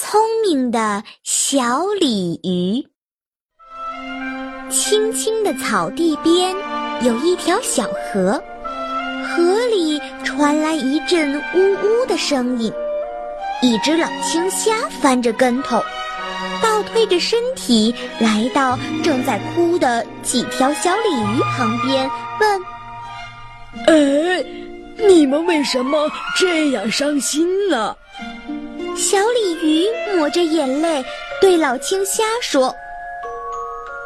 聪明的小鲤鱼。青青的草地边有一条小河，河里传来一阵呜呜的声音。一只老青虾翻着跟头，倒退着身体来到正在哭的几条小鲤鱼旁边，问：“哎，你们为什么这样伤心呢？”小鲤鱼抹着眼泪对老青虾说：“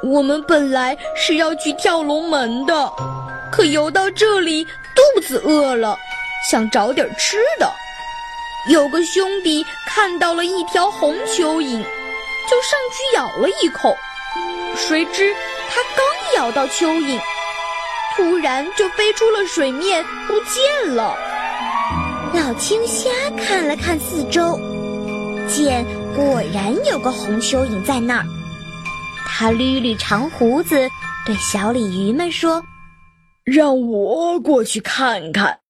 我们本来是要去跳龙门的，可游到这里肚子饿了，想找点吃的。有个兄弟看到了一条红蚯蚓，就上去咬了一口。谁知他刚咬到蚯蚓，突然就飞出了水面不见了。”老青虾看了看四周。见果然有个红蚯蚓在那儿，他捋捋长胡子，对小鲤鱼们说：“让我过去看看。”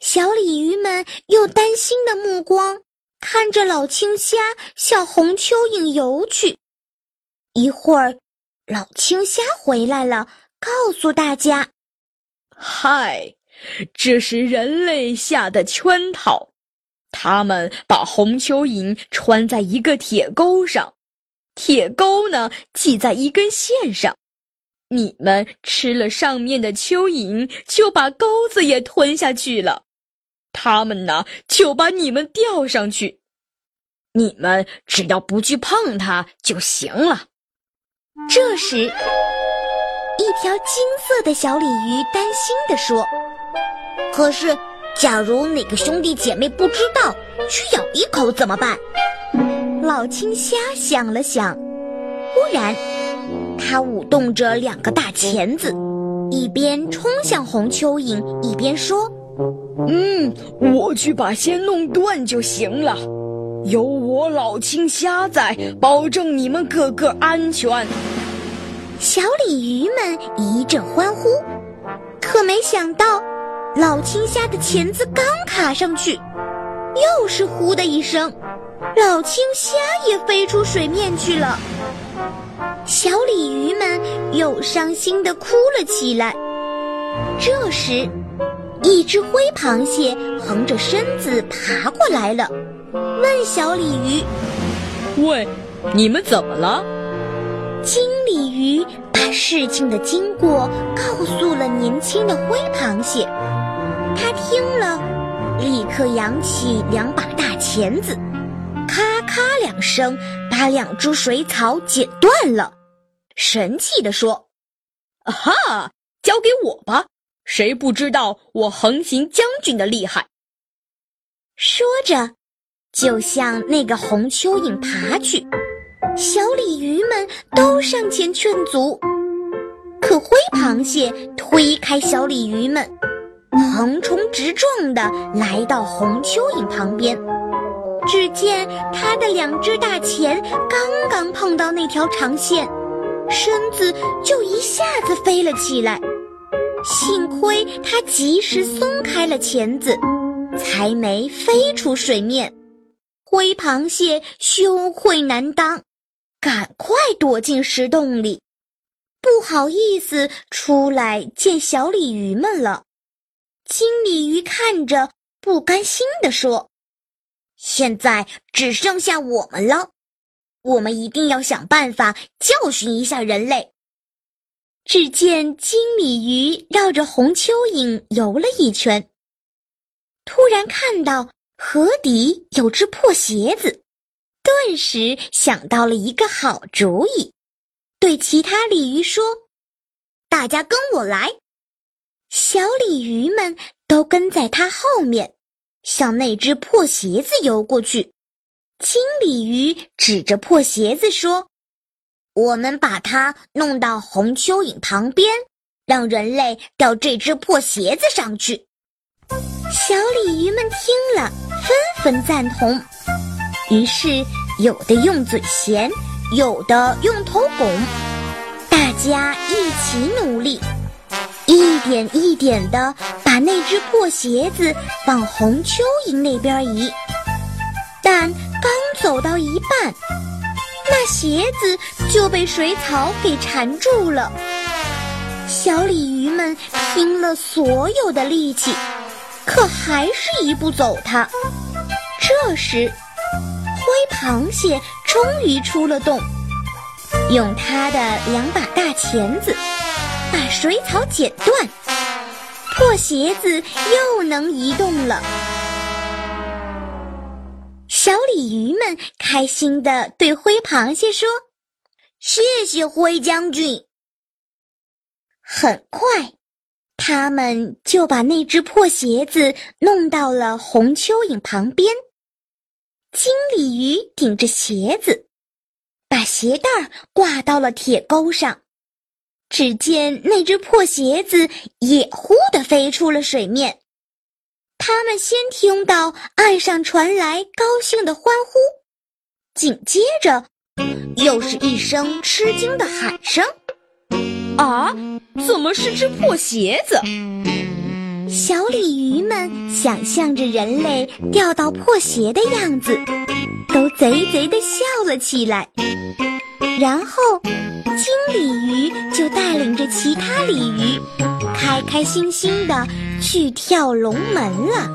小鲤鱼们用担心的目光看着老青虾向红蚯蚓游去。一会儿，老青虾回来了，告诉大家：“嗨，这是人类下的圈套。”他们把红蚯蚓穿在一个铁钩上，铁钩呢系在一根线上。你们吃了上面的蚯蚓，就把钩子也吞下去了。他们呢就把你们吊上去，你们只要不去碰它就行了。这时，一条金色的小鲤鱼担心地说：“可是。”假如哪个兄弟姐妹不知道去咬一口怎么办？老青虾想了想，忽然，它舞动着两个大钳子，一边冲向红蚯蚓，一边说：“嗯，我去把线弄断就行了。有我老青虾在，保证你们个个安全。”小鲤鱼们一阵欢呼，可没想到。老青虾的钳子刚卡上去，又是“呼”的一声，老青虾也飞出水面去了。小鲤鱼们又伤心地哭了起来。这时，一只灰螃蟹横着身子爬过来了，问小鲤鱼：“喂，你们怎么了？”金鲤鱼把事情的经过告诉了年轻的灰螃蟹。他听了，立刻扬起两把大钳子，咔咔两声，把两株水草剪断了，神气地说：“啊哈，交给我吧！谁不知道我横行将军的厉害？”说着，就向那个红蚯蚓爬去。小鲤鱼们都上前劝阻，可灰螃蟹推开小鲤鱼们。横冲直撞地来到红蚯蚓旁边，只见它的两只大钳刚刚碰到那条长线，身子就一下子飞了起来。幸亏它及时松开了钳子，才没飞出水面。灰螃蟹羞愧难当，赶快躲进石洞里，不好意思出来见小鲤鱼们了。金鲤鱼看着，不甘心地说：“现在只剩下我们了，我们一定要想办法教训一下人类。”只见金鲤鱼绕着红蚯蚓游了一圈，突然看到河底有只破鞋子，顿时想到了一个好主意，对其他鲤鱼说：“大家跟我来。”小鲤鱼们都跟在它后面，向那只破鞋子游过去。金鲤鱼指着破鞋子说：“我们把它弄到红蚯蚓旁边，让人类掉这只破鞋子上去。”小鲤鱼们听了，纷纷赞同。于是，有的用嘴衔，有的用头拱，大家一起努力。一点一点地把那只破鞋子往红蚯蚓那边移，但刚走到一半，那鞋子就被水草给缠住了。小鲤鱼们拼了所有的力气，可还是移不走它。这时，灰螃蟹终于出了洞，用它的两把大钳子把水草剪断，破鞋子又能移动了。小鲤鱼们开心地对灰螃蟹说：“谢谢灰将军。”很快，他们就把那只破鞋子弄到了红蚯蚓旁边。金鲤鱼顶着鞋子，把鞋带挂到了铁钩上。只见那只破鞋子也忽地飞出了水面。他们先听到岸上传来高兴的欢呼，紧接着，又是一声吃惊的喊声：“啊，怎么是只破鞋子？”小鲤鱼们想象着人类掉到破鞋的样子，都贼贼地笑了起来。然后，经理鲤鱼，开开心心地去跳龙门了。